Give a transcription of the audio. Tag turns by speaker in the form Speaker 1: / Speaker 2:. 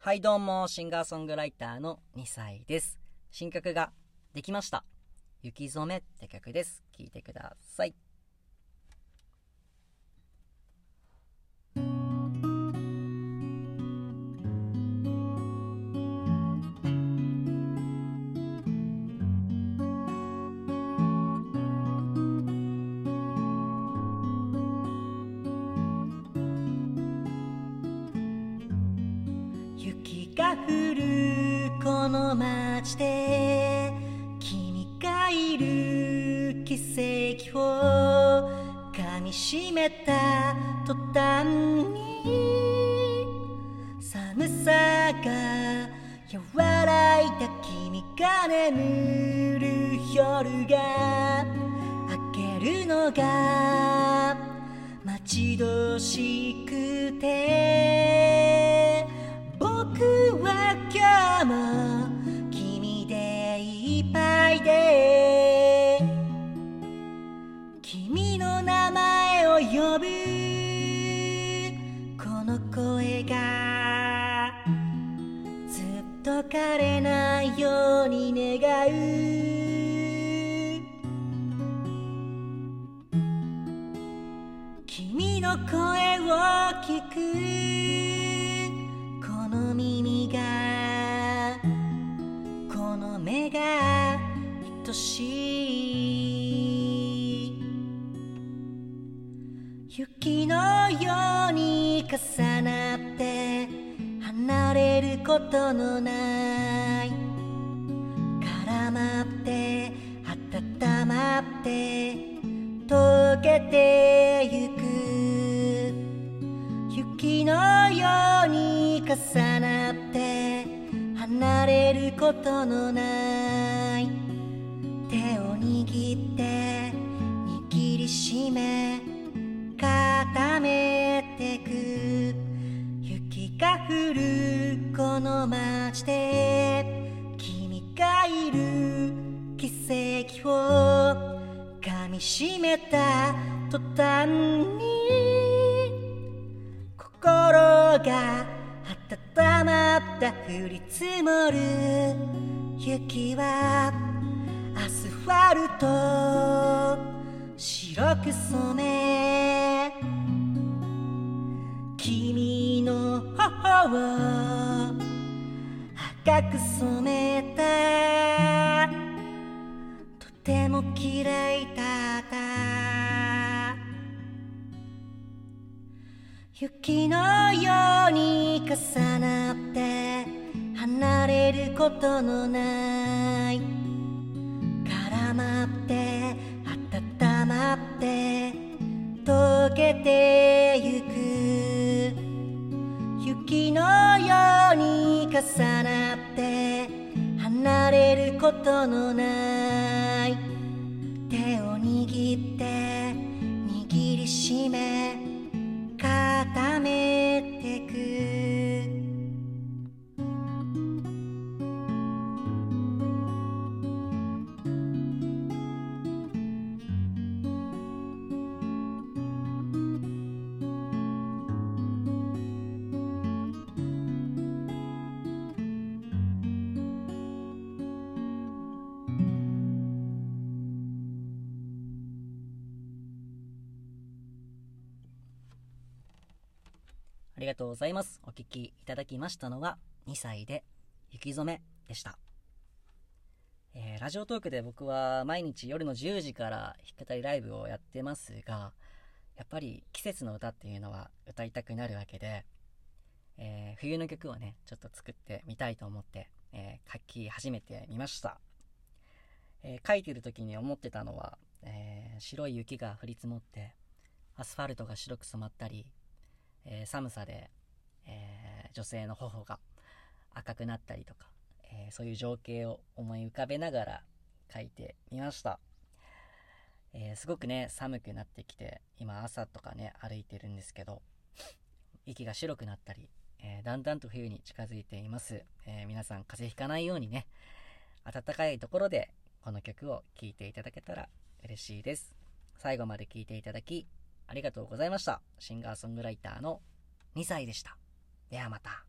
Speaker 1: はいどうも、シンガーソングライターの2歳です。新曲ができました。雪染めって曲です。聴いてください。雪が降るこの街で君がいる奇跡を噛みしめた途端に寒さが和らいだ君が眠る夜が明けるのが待ち遠しくてっと枯れないように願う。君の声を聞く。この耳がこの目が愛しい。雪のように重ことのない。絡まって温まって溶けてゆく。雪のように重なって離れることのない。手を握って握りしめ固めてこの街で君がいる奇跡を噛みしめた途端に心が温まった降り積もる雪はアスファルト白く染め君の頬をく染めたとても綺麗だった。雪のように重なって離れることのない。絡まって温まって溶けてゆく。雪のようにに重なって離れることのない。手を握って握りしめ固めありがとうございます。お聴きいただきましたのは、2歳で雪染めでした。えーラジオトークで僕は毎日夜の10時から弾き語りライブをやってますが、やっぱり季節の歌っていうのは歌いたくなるわけで、えー冬の曲をね、ちょっと作ってみたいと思って、えー書き始めてみました。え書いてる時に思ってたのは、え白い雪が降り積もって、アスファルトが白く染まったり、えー寒さで、えー女性の頬が赤くなったりとか、えーそういう情景を思い浮かべながら書いてみました。えすごくね、寒くなってきて、今朝とかね、歩いてるんですけど、息が白くなったり、えだんだんと冬に近づいています。え皆さん風邪ひかないようにね、暖かいところでこの曲を聴いていただけたら嬉しいです。最後まで聴いていただき、ありがとうございました。シンガーソングライターの2歳でした。ではまた。